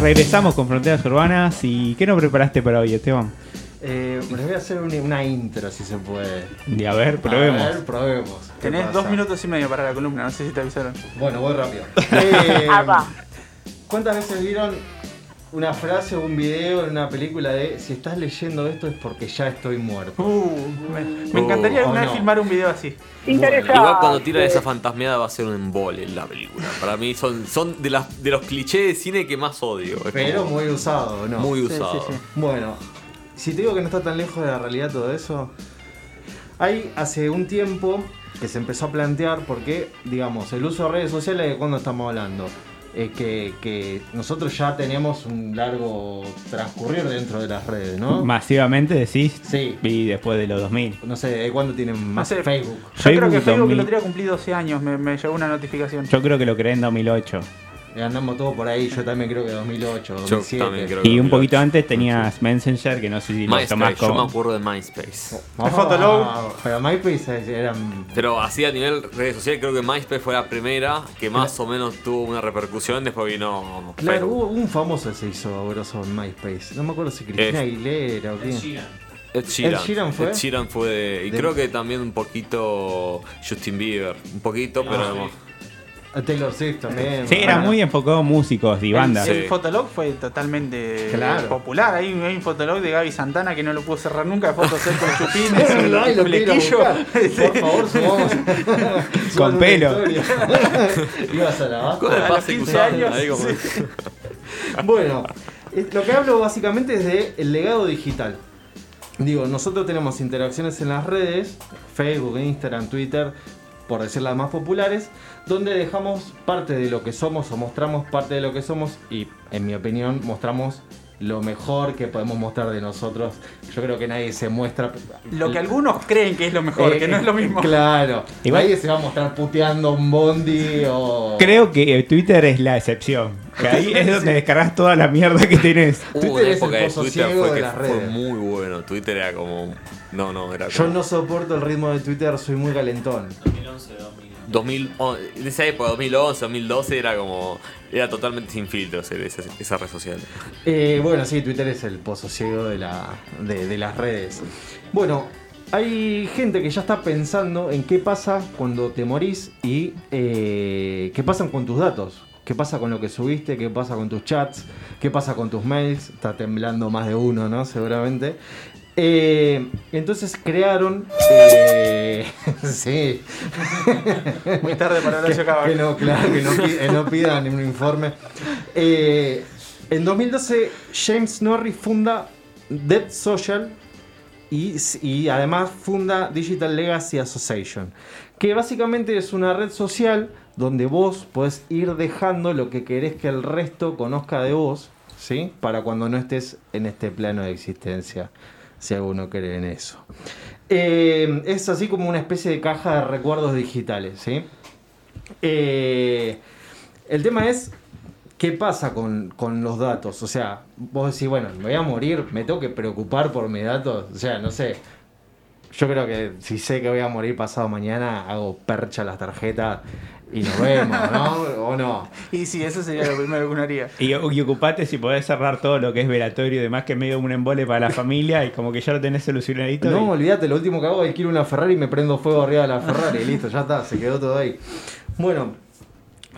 Regresamos con Fronteras Urbanas y ¿qué nos preparaste para hoy, Esteban? Eh, les voy a hacer una, una intro si se puede. Y a ver, probemos. A ver, probemos. ¿Qué Tenés pasa? dos minutos y medio para la columna, no sé si te avisaron. Bueno, voy rápido. Eh, va. ¿Cuántas veces vieron una frase o un video en una película de si estás leyendo esto es porque ya estoy muerto? Uh, me, me encantaría Oh, alguna vez no. filmar un video así. Interesante. Igual cuando tiran esa fantasmeada va a ser un embole en la película. Para mí son, son de, las, de los clichés de cine que más odio. Es Pero como muy usado, ¿no? muy Sí, usado. sí, sí. Bueno, si te digo que no está tan lejos de la realidad todo eso, hay hace un tiempo que se empezó a plantear porque, digamos, el uso de redes sociales de cuando estamos hablando. Eh, que, que nosotros ya tenemos un largo transcurrir dentro de las redes, ¿no? Masivamente decís, Sí. vi después de los 2000. No sé, ¿de cuándo tienen más sé. Facebook? Yo creo que Facebook Facebook 2000. el otro día cumplí 12 años, me, me llegó una notificación. Yo creo que lo creé en 2008. Andamos todos por ahí, yo también creo que 2008, Yo 2007. también creo que Y un 2008. poquito antes tenías Messenger, que no sé si lo tomás MySpace, yo me acuerdo de MySpace. Ah, Fotolog. Pero MySpace eran... Pero así a nivel redes sociales, creo que MySpace fue la primera que más o menos tuvo una repercusión. Después vino Claro, hubo un famoso que se hizo grosso en MySpace. No me acuerdo si Cristina Aguilera o quién. Ed Sheeran. Ed Sheeran fue. Ed Sheeran fue de- y De- creo que también un poquito Justin Bieber. Un poquito, pero. A Taylor Swift también. Sí, era muy enfocado en músicos y bandas. El, el Sí. Fotolog fue totalmente Claro. popular. Hay, un- hay un Fotolog de Gaby Santana que no lo pudo cerrar nunca. Fotos él con chupines y lo el flequillo. Por favor, subamos. Con pelo. Ibas a la el a los pase 15 cruzado, años, ahí como- sí. Bueno, lo que hablo básicamente es de el legado digital. Digo, nosotros tenemos interacciones en las redes, Facebook, Instagram, Twitter, por decir las más populares, donde dejamos parte de lo que somos o mostramos parte de lo que somos y, en mi opinión, mostramos lo mejor que podemos mostrar de nosotros. Yo creo que nadie se muestra... Lo que algunos creen que es lo mejor, Eh, que no es lo mismo. Claro. Igual- Nadie se va a mostrar puteando un bondi o... Creo que Twitter es la excepción. Que ahí es donde descargas toda la mierda que tenés. Hubo Twitter una es el época de pozo Twitter ciego fue de que las fue redes. muy bueno. Twitter era como. No, no, era Yo como. no soporto el ritmo de Twitter, soy muy calentón. 2000, oh, en esa época, 2011, 2012, era como. Era totalmente sin filtros eh, esa, esa red social. Eh, bueno, sí, Twitter es el pozo ciego de, la, de, de las redes. Bueno, hay gente que ya está pensando en qué pasa cuando te morís y eh, qué pasa con tus datos. ¿Qué pasa con lo que subiste? ¿Qué pasa con tus chats? ¿Qué pasa con tus mails? Está temblando más de uno, ¿no? Seguramente. Eh, entonces crearon... eh, sí. Muy tarde para Horacio que, Cava. que no, claro, que no, que no pidan un informe. Eh, en 2012, James Norris funda Dead Social y, además funda Digital Legacy Association, que básicamente es una red social donde vos podés ir dejando lo que querés que el resto conozca de vos, ¿sí? Para cuando no estés en este plano de existencia, si alguno cree en eso. Eh, es así como una especie de caja de recuerdos digitales, ¿sí? Eh, el tema es, ¿qué pasa con, con los datos? O sea, vos decís, bueno, me voy a morir, me tengo que preocupar por mis datos. O sea, no sé. Yo creo que si sé que voy a morir pasado mañana, hago percha las tarjetas y nos vemos, ¿no? ¿O no? Y sí, eso sería lo primero que uno haría. Y, y ocupate si podés cerrar todo lo que es velatorio y demás, que es medio un embole para la familia y como que ya lo tenés solucionadito. No, y- olvídate, lo último que hago es a una Ferrari y me prendo fuego arriba de la Ferrari. y listo, ya está, se quedó todo ahí. Bueno,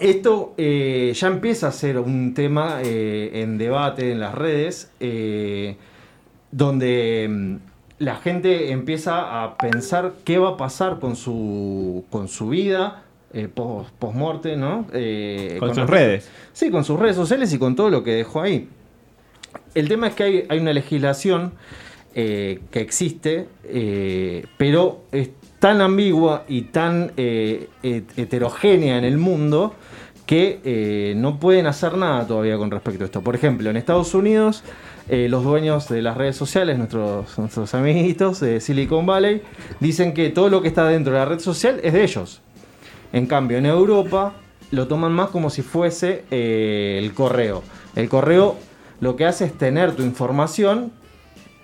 esto eh, ya empieza a ser un tema eh, en debate en las redes, eh, donde mm, la gente empieza a pensar qué va a pasar con su, con su vida. Post, muerte, ¿no? Con sus redes. Sí, con sus redes sociales y con todo lo que dejó ahí. El tema es que hay, hay una legislación que existe, pero es tan ambigua y tan eh, het- heterogénea en el mundo que eh, no pueden hacer nada todavía con respecto a esto. Por ejemplo, en Estados Unidos, eh, los dueños de las redes sociales, nuestros, nuestros amiguitos de Silicon Valley, dicen que todo lo que está dentro de la red social es de ellos. En cambio, en Europa lo toman más como si fuese el correo. El correo lo que hace es tener tu información,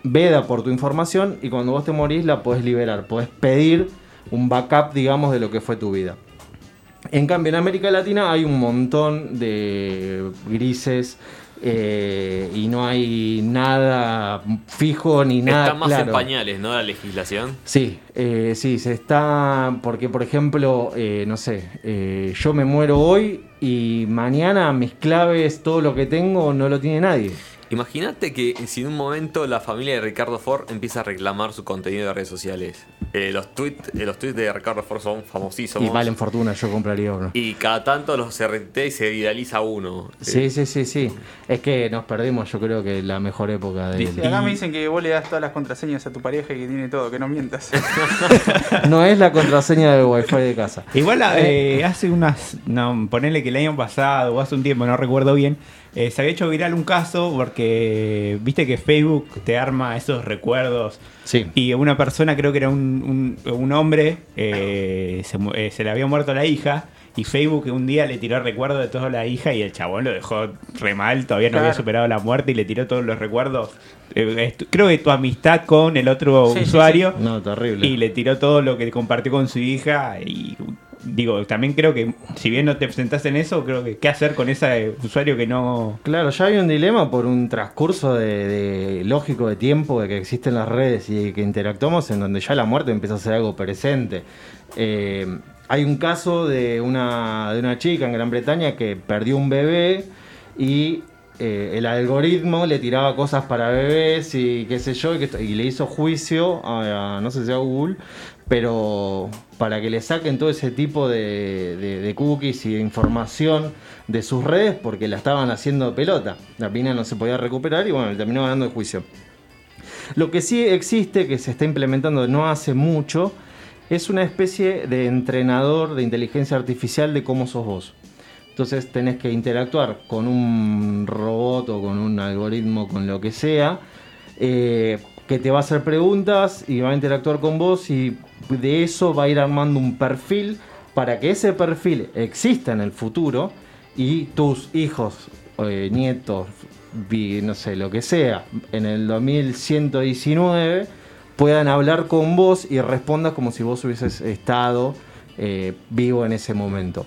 veda por tu información y cuando vos te morís la podés liberar. Podés pedir un backup, digamos, de lo que fue tu vida. En cambio, en América Latina hay un montón de grises eh, y no hay nada fijo ni nada Está más claro. en pañales, ¿no? La legislación. Sí, eh, sí, se está. Porque, por ejemplo, eh, no sé, eh, yo me muero hoy y mañana mis claves, todo lo que tengo, no lo tiene nadie. Imagínate que si en un momento la familia de Ricardo Ford empieza a reclamar su contenido de redes sociales. Eh, los tweets los tweets de Ricardo Ford son famosísimos. Y valen fortuna, yo compraría uno. Y cada tanto los se retuitea y se viraliza uno. Sí, sí, sí, sí. Es que nos perdimos, yo creo que la mejor época de Sí, acá me dicen que vos le das todas las contraseñas a tu pareja y que tiene todo, que no mientas. No es la contraseña del wifi de casa. Igual eh, hace unas. No, ponele que el año pasado o hace un tiempo, no recuerdo bien. eh, se había hecho viral un caso porque viste que Facebook te arma esos recuerdos. Sí. Y una persona, creo que era un, un- un hombre, eh, se, eh, se le había muerto la hija. Y Facebook un día le tiró recuerdos de toda la hija y el chabón lo dejó re mal, todavía no había superado la muerte y le tiró todos los recuerdos. Eh, creo que tu amistad con el otro Sí, sí, usuario No, terrible. y le tiró todo lo que compartió con su hija y digo, también creo que si bien no te presentás en eso, creo que qué hacer con ese usuario que no... Claro, ya hay un dilema por un transcurso de, de- lógico de tiempo de que existen las redes y que interactuamos en donde ya la muerte empieza a ser algo presente. Eh, hay un caso de una, de una chica en Gran Bretaña que perdió un bebé y eh, el algoritmo le tiraba cosas para bebés y qué sé yo, y, le hizo juicio a, no sé si a Google, pero para que le saquen todo ese tipo de cookies y de información de sus redes porque la estaban haciendo pelota. La pina no se podía recuperar y bueno, le terminó ganando el juicio. Lo que sí existe, que se está implementando no hace mucho, es una especie de entrenador de inteligencia artificial de cómo sos vos. Entonces tenés que interactuar con un robot o con un algoritmo, con lo que sea, eh, que te va a hacer preguntas y va a interactuar con vos y de eso va a ir armando un perfil para que ese perfil exista en el futuro y tus hijos, eh, nietos, no sé, lo que sea, en el 2119 puedan hablar con vos y respondas como si vos hubieses estado eh, vivo en ese momento.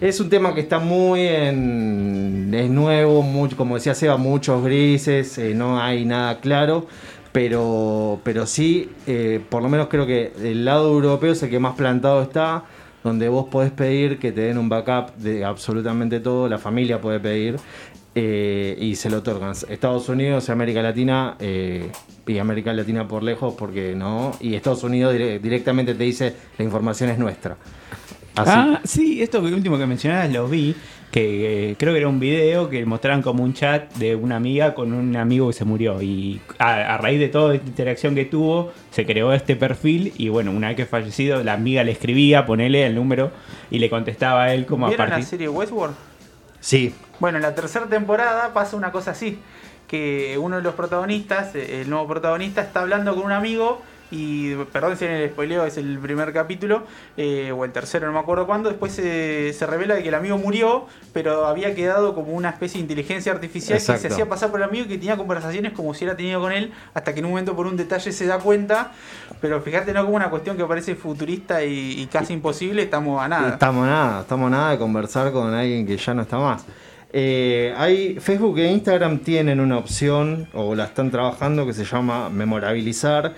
Es un tema que está muy en. es nuevo, como decía Seba, muchos grises, eh, no hay nada claro. Pero, pero sí, eh, por lo menos creo que el lado europeo es el que más plantado está, donde vos podés pedir que te den un backup de absolutamente todo, la familia puede pedir y se lo otorgan. Estados Unidos y América Latina, y América Latina por lejos, porque no, y Estados Unidos dire- directamente te dice la información es nuestra. Así. Ah, sí, esto último que mencionabas lo vi, que eh, creo que era un video que mostraban como un chat de una amiga con un amigo que se murió y a, a raíz de toda esta interacción que tuvo se creó este perfil y bueno, una vez que fallecido la amiga le escribía, ponele el número y le contestaba a él como a ¿Vieron la partir... serie Westworld? Sí, Bueno, en la tercera temporada pasa una cosa así, que uno de los protagonistas, eh, el nuevo protagonista, está hablando con un amigo y, perdón si en el spoileo es el primer capítulo, eh, o el tercero, no me acuerdo cuándo, después se- se revela que el amigo murió, pero había quedado como una especie de inteligencia artificial que se hacía pasar por el amigo y que tenía conversaciones como si hubiera tenido con él, hasta que en un momento por un detalle se da cuenta, pero fíjate, no como una cuestión que parece futurista y, y casi imposible, estamos a nada. Estamos nada, estamos nada de conversar con alguien que ya no está más. Eh, hay Facebook e Instagram tienen una opción o la están trabajando que se llama memorabilizar.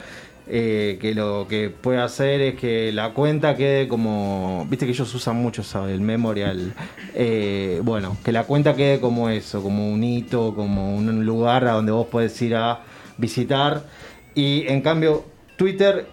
eh, que lo que puede hacer es que la cuenta quede como. Viste que ellos usan mucho ¿sabes? el memorial. Eh, bueno, que la cuenta quede como eso, como un hito, como un lugar a donde vos podés ir a visitar. Y en cambio, Twitter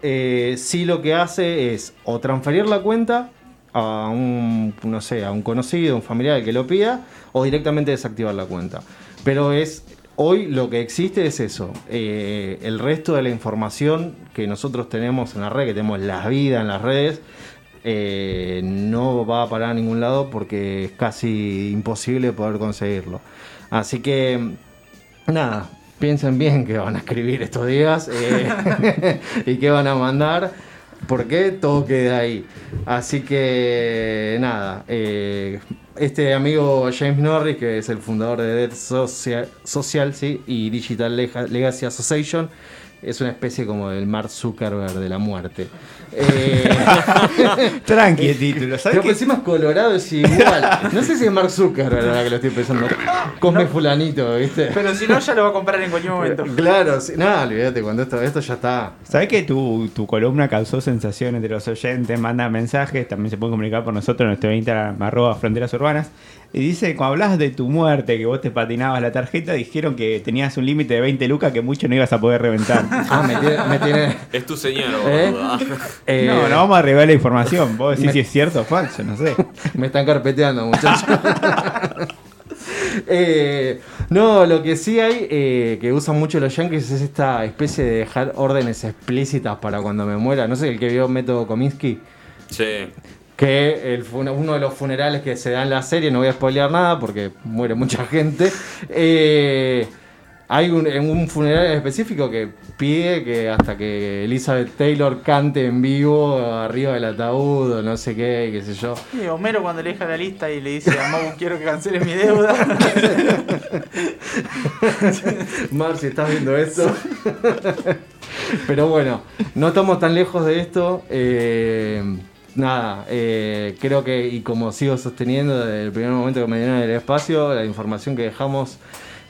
sí lo que hace es o transferir la cuenta a un, no sé, a un conocido, un familiar que lo pida, o directamente desactivar la cuenta. Pero es hoy lo que existe es eso. Eh, el resto de la información que nosotros tenemos en la red, que tenemos la vida en las redes, eh, no va a parar a ningún lado porque es casi imposible poder conseguirlo. Así que, nada, piensen bien qué van a escribir estos días eh, y qué van a mandar. Porque todo queda ahí. Así que nada, eh, este amigo James Norris, que es el fundador de Dead Social, Social y Digital Lega- Legacy Association, es una especie como del Mark Zuckerberg de la muerte. Eh, Tranqui el título, ¿sabes pero qué? por encima es colorado, es igual. No sé si es Mark Zuckerberg ahora que lo estoy pensando. Come fulanito, ¿viste? Pero si no, ya lo va a comprar en cualquier momento. Claro, sí. no, olvídate, cuando esto, esto ya está. ¿Sabes que tu, tu columna causó sensaciones de los oyentes? Manda mensajes, también se puede comunicar por nosotros en nuestro Instagram, arroba fronteras urbanas. Y dice, cuando hablas de tu muerte, que vos te patinabas la tarjeta, dijeron que tenías un límite de 20 lucas que mucho no ibas a poder reventar. Ah, me tiene. Me tiene Es tu señor, ¿Eh? boludo. eh, No, no vamos a revelar la información. Vos decís me- si es cierto o falso, no sé. Me están carpeteando, muchachos. Eh, no, lo que sí hay eh, que usan mucho los yankees es esta especie de dejar órdenes explícitas para cuando me muera. No sé, el que vio Método Kominsky. Sí. Que el uno de los funerales que se da en la serie, no voy a spoilear nada porque muere mucha gente. eh, hay un, en un funeral específico que pide que hasta que Elizabeth Taylor cante en vivo arriba del ataúd o no sé qué, qué sé yo. Y Homero cuando le deja la lista y le dice a Mau quiero que canceles mi deuda. Mar, si estás viendo esto. Pero bueno, no estamos tan lejos de esto. eh, nada, eh, creo que, y como sigo sosteniendo desde el primer momento que me dieron el espacio, la información que dejamos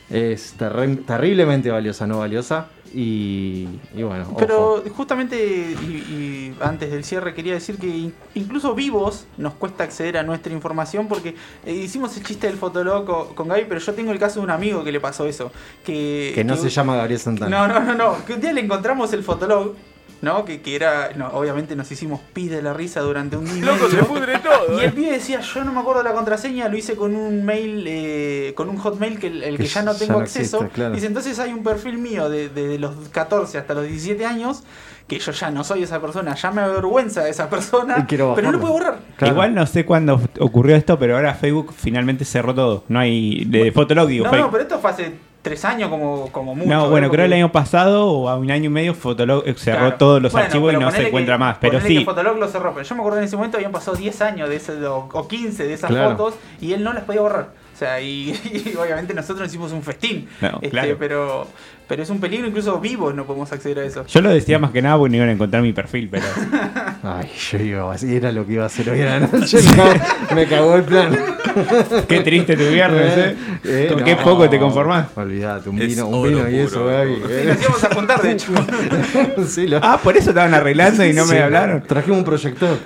es terri- terriblemente valiosa, no valiosa. Y, y bueno, ojo. Pero justamente, y, y antes del cierre, quería decir que in- incluso vivos nos cuesta acceder a nuestra información porque eh, hicimos el chiste del fotolog co- con Gaby, pero yo tengo el caso de un amigo que le pasó eso. Que, que no que- se llama Gabriel Santana. No, no, no, no. Que un día le encontramos el fotolog, ¿no? Que, que era. No, obviamente nos hicimos pis de la risa durante un día. y Loco, se pudre todo. Y eh. el pibe decía, yo no me acuerdo la contraseña, lo hice con un mail, eh, con un hotmail que el, el que, Que ya no ya tengo no acceso. existe, claro. Dice, entonces hay un perfil mío de- desde los 14 hasta los 17 años, que yo ya no soy esa persona, ya me avergüenza de esa persona, pero no lo puedo borrar. Claro. Igual no sé cuándo ocurrió esto, pero ahora Facebook finalmente cerró todo. No hay. De Fotolog, digo. No, Facebook. no, pero esto fue hace 3 años como, como mucho. No, bueno, creo Porque- el año pasado o a un año y medio Fotolog cerró Claro. todos los Bueno, archivos y no se encuentra que- más. Pero sí, que Fotolog lo cerró, pero yo me acuerdo en ese momento habían pasado 10 años de ese, o, o 15 de esas Claro. fotos y él no las podía borrar. O sea, y, y obviamente nosotros hicimos un festín. No, Este, claro. pero, pero es un peligro, incluso vivos no podemos acceder a eso. yo lo decía más que nada porque no iban a encontrar mi perfil, pero. Ay, yo iba así, era lo que iba a hacer hoy a la noche. no, me cagó el plan. Qué triste tu viernes, ¿eh? Eh, Con no. qué poco te conformás. Olvídate, un vino, un vino y eso, Gaby. nos íbamos a juntar, de hecho. Sí, lo- Ah, por eso estaban arreglando y no me hablaron. Trajimos un proyector.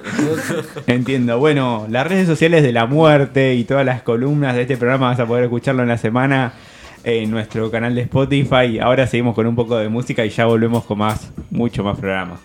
Entiendo. Bueno, las redes sociales de la muerte y todas las columnas de este programa vas a poder escucharlo en la semana en nuestro canal de Spotify. Ahora seguimos con un poco de música y ya volvemos con más, mucho más programa.